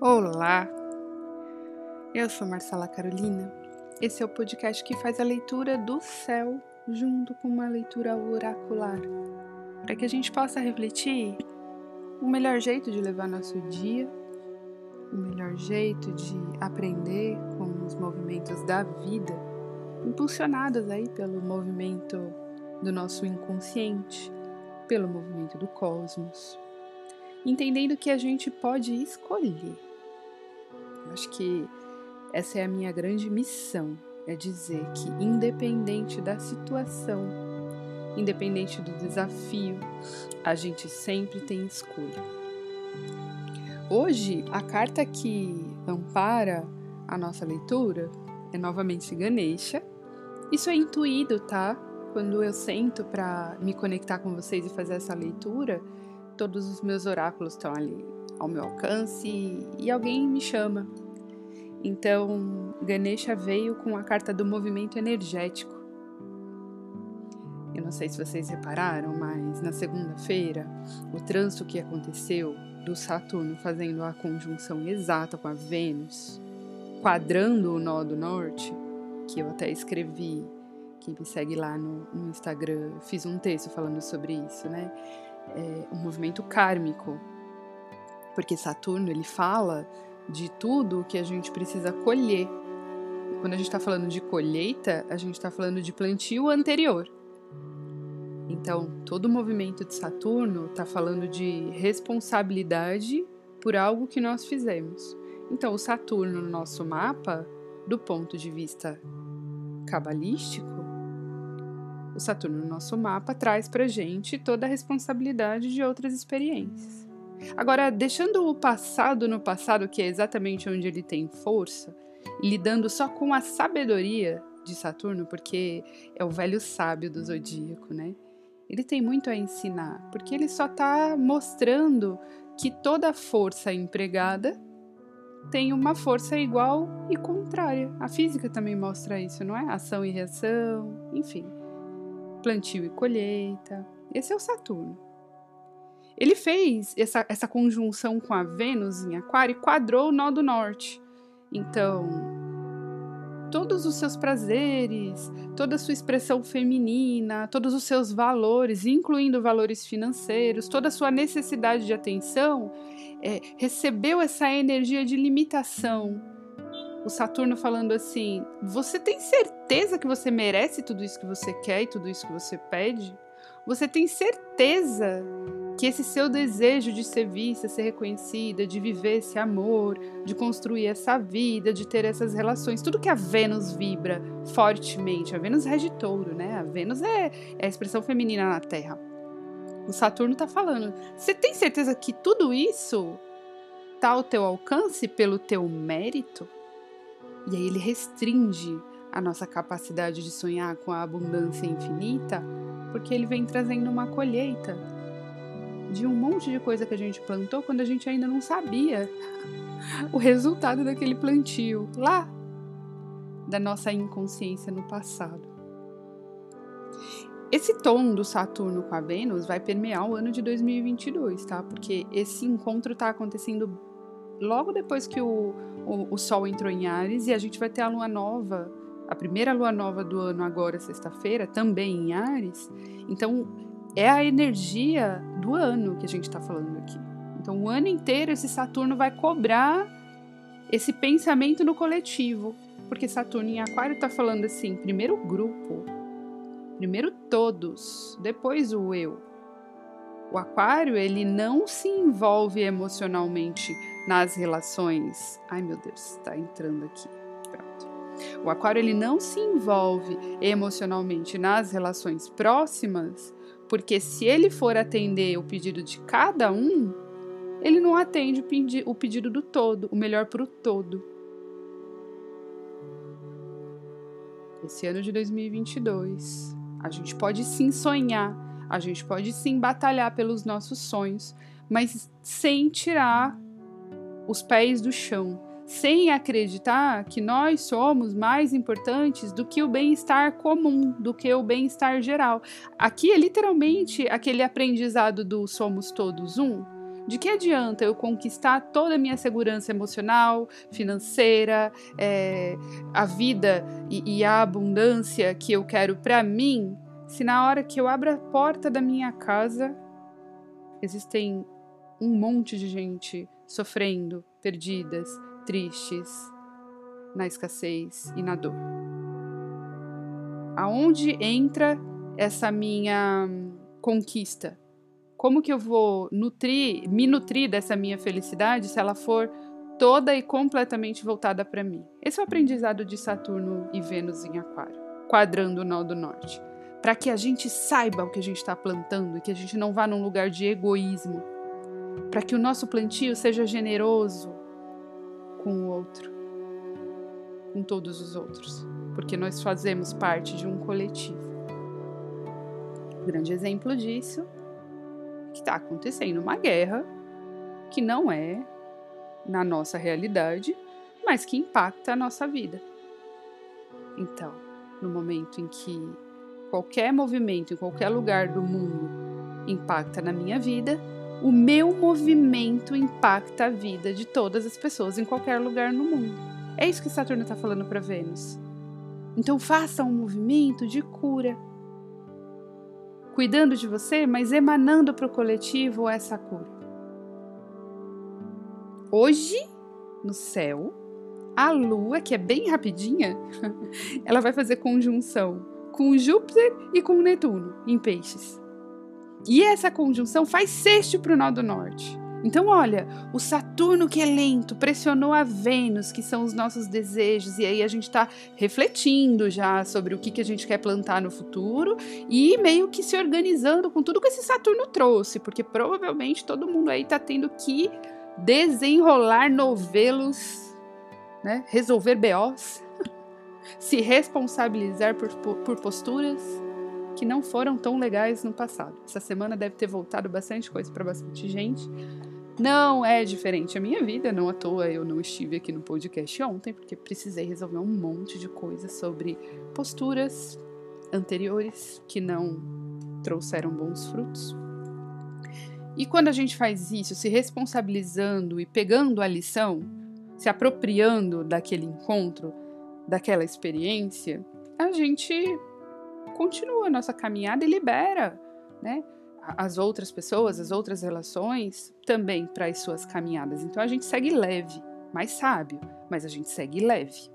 Olá, eu sou Marcela Carolina. Esse é o podcast que faz a leitura do céu junto com uma leitura oracular, para que a gente possa refletir o melhor jeito de levar nosso dia, o melhor jeito de aprender com os movimentos da vida, impulsionados aí pelo movimento do nosso inconsciente, pelo movimento do cosmos, entendendo que a gente pode escolher Acho que essa é a minha grande missão, é dizer que independente da situação, independente do desafio, a gente sempre tem escolha. Hoje, a carta que ampara a nossa leitura é novamente Ganesha. Isso é intuído, tá? Quando eu sento para me conectar com vocês e fazer essa leitura, todos os meus oráculos estão ali ao meu alcance e alguém me chama. Então, Ganesha veio com a carta do movimento energético. Eu não sei se vocês repararam, mas na segunda-feira, o trânsito que aconteceu do Saturno fazendo a conjunção exata com a Vênus, quadrando o nó do norte, que eu até escrevi, quem me segue lá no, no Instagram, fiz um texto falando sobre isso, né? É um movimento kármico porque Saturno ele fala de tudo que a gente precisa colher. Quando a gente está falando de colheita, a gente está falando de plantio anterior. Então, todo o movimento de Saturno está falando de responsabilidade por algo que nós fizemos. Então, o Saturno no nosso mapa, do ponto de vista cabalístico, o Saturno no nosso mapa traz para gente toda a responsabilidade de outras experiências. Agora, deixando o passado no passado, que é exatamente onde ele tem força, lidando só com a sabedoria de Saturno, porque é o velho sábio do zodíaco, né? Ele tem muito a ensinar, porque ele só está mostrando que toda força empregada tem uma força igual e contrária. A física também mostra isso, não é? Ação e reação, enfim. Plantio e colheita. Esse é o Saturno. Ele fez essa, essa conjunção com a Vênus em Aquário e quadrou o nó do norte. Então, todos os seus prazeres, toda a sua expressão feminina, todos os seus valores, incluindo valores financeiros, toda a sua necessidade de atenção, é, recebeu essa energia de limitação. O Saturno falando assim: você tem certeza que você merece tudo isso que você quer e tudo isso que você pede? Você tem certeza que esse seu desejo de ser vista, ser reconhecida, de viver esse amor, de construir essa vida, de ter essas relações, tudo que a Vênus vibra fortemente. A Vênus rege touro, né? A Vênus é, é a expressão feminina na Terra. O Saturno tá falando. Você tem certeza que tudo isso tá ao teu alcance pelo teu mérito? E aí ele restringe a nossa capacidade de sonhar com a abundância infinita, porque ele vem trazendo uma colheita de um monte de coisa que a gente plantou quando a gente ainda não sabia o resultado daquele plantio lá da nossa inconsciência no passado. Esse tom do Saturno com a Vênus vai permear o ano de 2022, tá? Porque esse encontro está acontecendo logo depois que o, o, o, Sol entrou em Ares e a gente vai ter a lua nova, a primeira lua nova do ano agora, sexta-feira, também em Ares. Então, é a energia do ano que a gente está falando aqui. Então, o ano inteiro, esse Saturno vai cobrar esse pensamento no coletivo. Porque Saturno em Aquário está falando assim: primeiro o grupo, primeiro todos, depois o eu. O Aquário, ele não se envolve emocionalmente nas relações. Ai meu Deus, está entrando aqui. O Aquário, ele não se envolve emocionalmente nas relações próximas porque se ele for atender o pedido de cada um, ele não atende o pedido do todo, o melhor para o todo. Esse ano de 2022, a gente pode sim sonhar, a gente pode sim batalhar pelos nossos sonhos, mas sem tirar os pés do chão, sem acreditar que nós somos mais importantes do que o bem-estar comum, do que o bem-estar geral. Aqui é literalmente aquele aprendizado do somos todos um. De que adianta eu conquistar toda a minha segurança emocional, financeira, é, a vida e, e a abundância que eu quero para mim, se na hora que eu abro a porta da minha casa existem um monte de gente sofrendo, perdidas, tristes, na escassez e na dor? Aonde entra essa minha conquista? Como que eu vou nutrir, me nutrir dessa minha felicidade se ela for toda e completamente voltada para mim? Esse é o aprendizado de Saturno e Vênus em Aquário, quadrando o nó do norte. Para que a gente saiba o que a gente está plantando e que a gente não vá num lugar de egoísmo. Para que o nosso plantio seja generoso com o outro, com todos os outros porque nós fazemos parte de um coletivo. Um grande exemplo disso é que está acontecendo uma guerra que não é na nossa realidade, mas que impacta a nossa vida. Então, no momento em que qualquer movimento em qualquer lugar do mundo impacta na minha vida, o meu movimento impacta a vida de todas as pessoas em qualquer lugar no mundo. É isso que Saturno está falando para Vênus. Então faça um movimento de cura, cuidando de você, mas emanando para o coletivo essa cura. Hoje, no céu, a Lua, que é bem rapidinha, ela vai fazer conjunção com Júpiter e com Netuno em peixes. E essa conjunção faz sexto para o nó do norte. Então, olha, o Saturno que é lento pressionou a Vênus, que são os nossos desejos, e aí a gente está refletindo já sobre o que, que a gente quer plantar no futuro e meio que se organizando com tudo que esse Saturno trouxe, porque provavelmente todo mundo aí está tendo que desenrolar novelos, né? resolver BOs, se responsabilizar por, por, por posturas que não foram tão legais no passado. Essa semana deve ter voltado bastante coisa para bastante gente. Não é diferente a minha vida, não à toa eu não estive aqui no podcast ontem, porque precisei resolver um monte de coisas sobre posturas anteriores que não trouxeram bons frutos. E quando a gente faz isso, se responsabilizando e pegando a lição, se apropriando daquele encontro, daquela experiência, a gente continua a nossa caminhada e libera, né? As outras pessoas, as outras relações também para as suas caminhadas. Então a gente segue leve, mais sábio, mas a gente segue leve.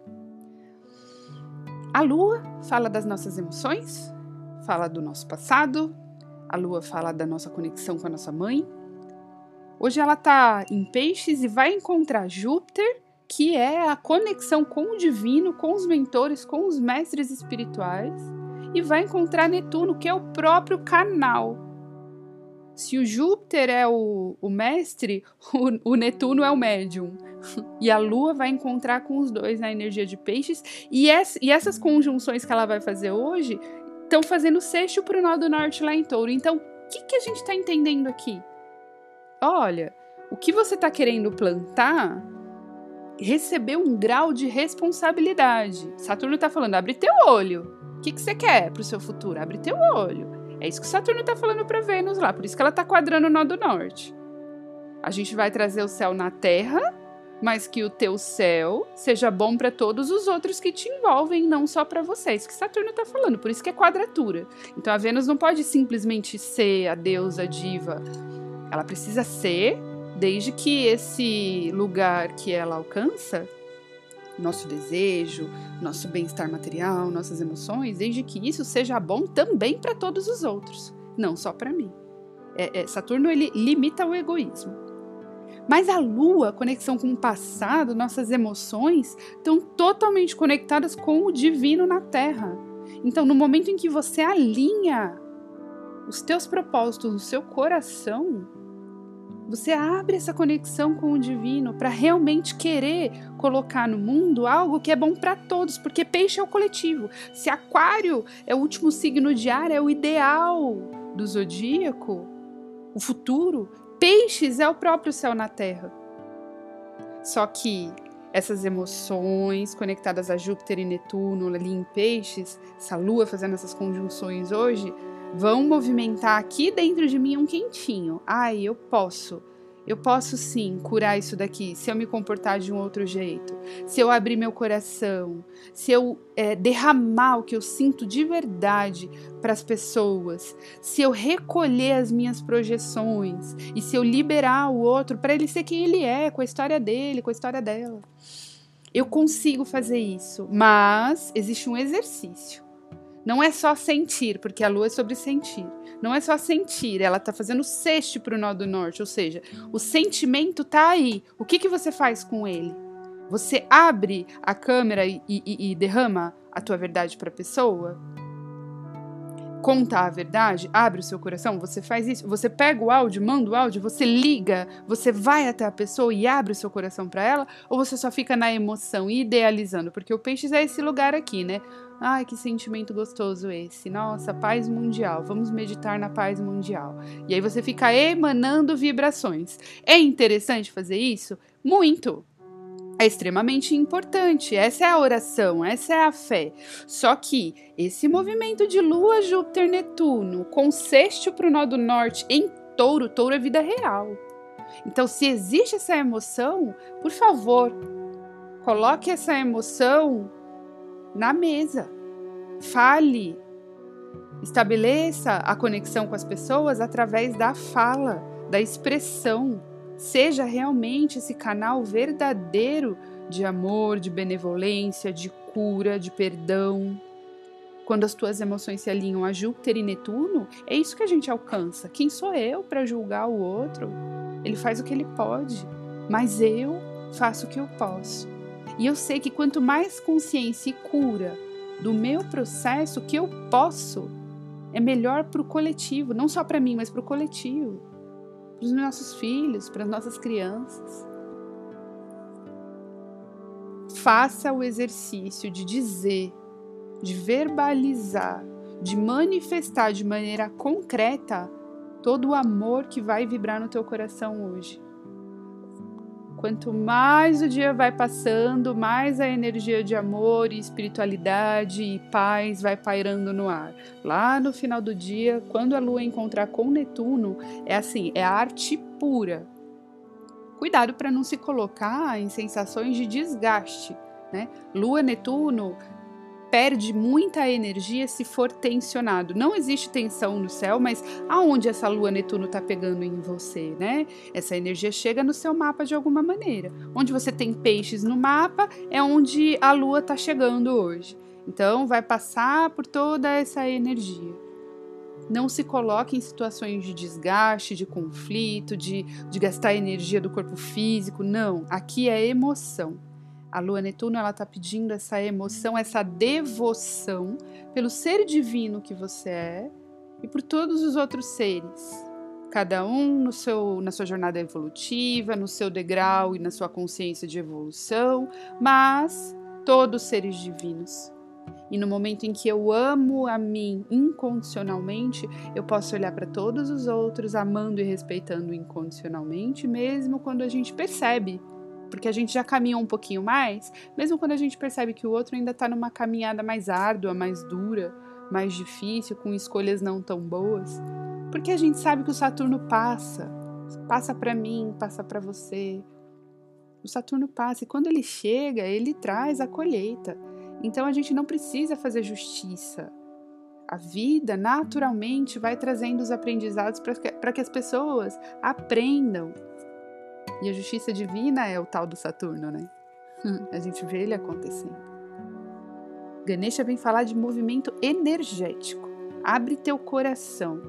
A lua fala das nossas emoções, fala do nosso passado, a lua fala da nossa conexão com a nossa mãe. Hoje ela está em peixes e vai encontrar Júpiter, que é a conexão com o divino, com os mentores, com os mestres espirituais e vai encontrar Netuno, que é o próprio canal. Se o Júpiter é o, o mestre, o, o, Netuno é o médium. E a Lua vai encontrar com os dois na energia de peixes. E, es, e essas conjunções que ela vai fazer hoje estão fazendo sexto para o nó do norte lá em touro. Então, o que, que a gente está entendendo aqui? Olha, o que você está querendo plantar recebeu um grau de responsabilidade. Saturno está falando, abre teu olho que, que você quer para o seu futuro? Abre teu olho. É isso que Saturno está falando para Vênus lá, por isso que ela está quadrando o nó do norte. A gente vai trazer o céu na Terra, mas que o teu céu seja bom para todos os outros que te envolvem, não só para você. É que Saturno está falando, por isso que é quadratura. Então a Vênus não pode simplesmente ser a deusa diva. Ela precisa ser, desde que esse lugar que ela alcança nosso desejo, nosso bem-estar material, nossas emoções, desde que isso seja bom também para todos os outros, não só para mim. É, é, Saturno ele limita o egoísmo. Mas a Lua, conexão com o passado, nossas emoções estão totalmente conectadas com o divino na Terra. Então, no momento em que você alinha os teus propósitos no seu coração, você abre essa conexão com o divino para realmente querer colocar no mundo algo que é bom para todos, porque peixe é o coletivo. Se aquário é o último signo de ar, é o ideal do zodíaco, o futuro, peixes é o próprio céu na terra. Só que essas emoções conectadas a Júpiter e Netuno ali em peixes, essa lua fazendo essas conjunções hoje, vão movimentar aqui dentro de mim um quentinho. Ai, eu posso Eu posso sim curar isso daqui se eu me comportar de um outro jeito, se eu abrir meu coração, se eu é, derramar o que eu sinto de verdade para as pessoas, se eu recolher as minhas projeções e se eu liberar o outro para ele ser quem ele é, com a história dele, com a história dela. Eu consigo fazer isso, mas existe um exercício. Não é só sentir, porque a lua é sobre sentir. Não é só sentir, ela está fazendo sexto para o nó do norte, ou seja, o sentimento está aí. O que, que você faz com ele? Você abre a câmera e, e, e derrama a tua verdade para a pessoa? Conta a verdade, abre o seu coração, você faz isso, você pega o áudio, manda o áudio, você liga, você vai até a pessoa e abre o seu coração para ela, ou você só fica na emoção, idealizando? Porque o peixe é esse lugar aqui, né? Ai, que sentimento gostoso esse. Nossa, paz mundial. Vamos meditar na paz mundial. E aí você fica emanando vibrações. É interessante fazer isso? Muito. É extremamente importante. Essa é a oração, essa é a fé. Só que esse movimento de Lua, Júpiter, Netuno, com sexto para o nó do norte em touro, touro é vida real. Então, se existe essa emoção, por favor, coloque essa emoção na mesa. Fale. Estabeleça a conexão com as pessoas através da fala, da expressão. Seja realmente esse canal verdadeiro de amor, de benevolência, de cura, de perdão. Quando as tuas emoções se alinham a Júpiter e Netuno, é isso que a gente alcança. Quem sou eu para julgar o outro? Ele faz o que ele pode, mas eu faço o que eu posso. E eu sei que quanto mais consciência e cura do meu processo que eu posso, é melhor para o coletivo, não só para mim, mas para o coletivo, para os nossos filhos, para as nossas crianças. Faça o exercício de dizer, de verbalizar, de manifestar de maneira concreta todo o amor que vai vibrar no teu coração hoje. Quanto mais o dia vai passando, mais a energia de amor e espiritualidade e paz vai pairando no ar. Lá no final do dia, quando a lua encontrar com Netuno, é assim, é arte pura. Cuidado para não se colocar em sensações de desgaste, né? Lua Netuno perde muita energia se for tensionado. Não existe tensão no céu, mas aonde essa lua Netuno está pegando em você, né? Essa energia chega no seu mapa de alguma maneira. Onde você tem peixes no mapa é onde a lua está chegando hoje. Então vai passar por toda essa energia. Não se coloque em situações de desgaste, de conflito, de, de gastar energia do corpo físico. Não, aqui é emoção. A lua Netuno ela está pedindo essa emoção, essa devoção pelo ser divino que você é e por todos os outros seres. Cada um no seu, na sua jornada evolutiva, no seu degrau e na sua consciência de evolução, mas todos seres divinos. E no momento em que eu amo a mim incondicionalmente, eu posso olhar para todos os outros amando e respeitando incondicionalmente, mesmo quando a gente percebe porque a gente já caminhou um pouquinho mais, mesmo quando a gente percebe que o outro ainda está numa caminhada mais árdua, mais dura, mais difícil, com escolhas não tão boas, porque a gente sabe que o Saturno passa, passa para mim, passa para você. O Saturno passa e quando ele chega, ele traz a colheita. Então a gente não precisa fazer justiça. A vida naturalmente vai trazendo os aprendizados para que, que as pessoas aprendam e a justiça divina é o tal do Saturno, né? a gente vê ele acontecendo. Ganesha vem falar de movimento energético. Abre teu coração.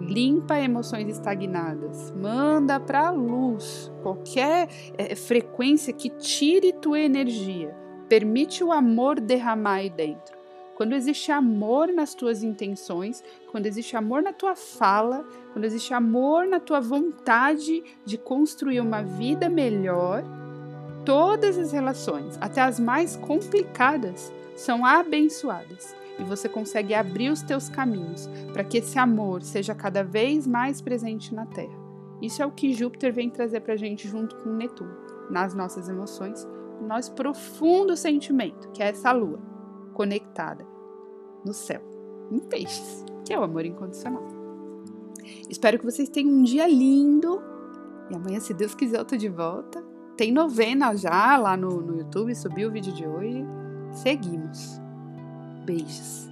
Limpa emoções estagnadas. Manda para a luz qualquer é, frequência que tire tua energia. Permite o amor derramar aí dentro. Quando existe amor nas tuas intenções, quando existe amor na tua fala, quando existe amor na tua vontade de construir uma vida melhor, todas as relações, até as mais complicadas, são abençoadas. E você consegue abrir os teus caminhos para que esse amor seja cada vez mais presente na Terra. Isso é o que Júpiter vem trazer para a gente junto com Netuno, nas nossas emoções, no nosso profundo sentimento, que é essa lua conectada no céu, em peixes, que é o amor incondicional. Espero que vocês tenham um dia lindo E amanhã, se Deus quiser, eu tô de volta. Tem novena já lá no, no YouTube, subiu o vídeo de hoje. Seguimos. Beijos.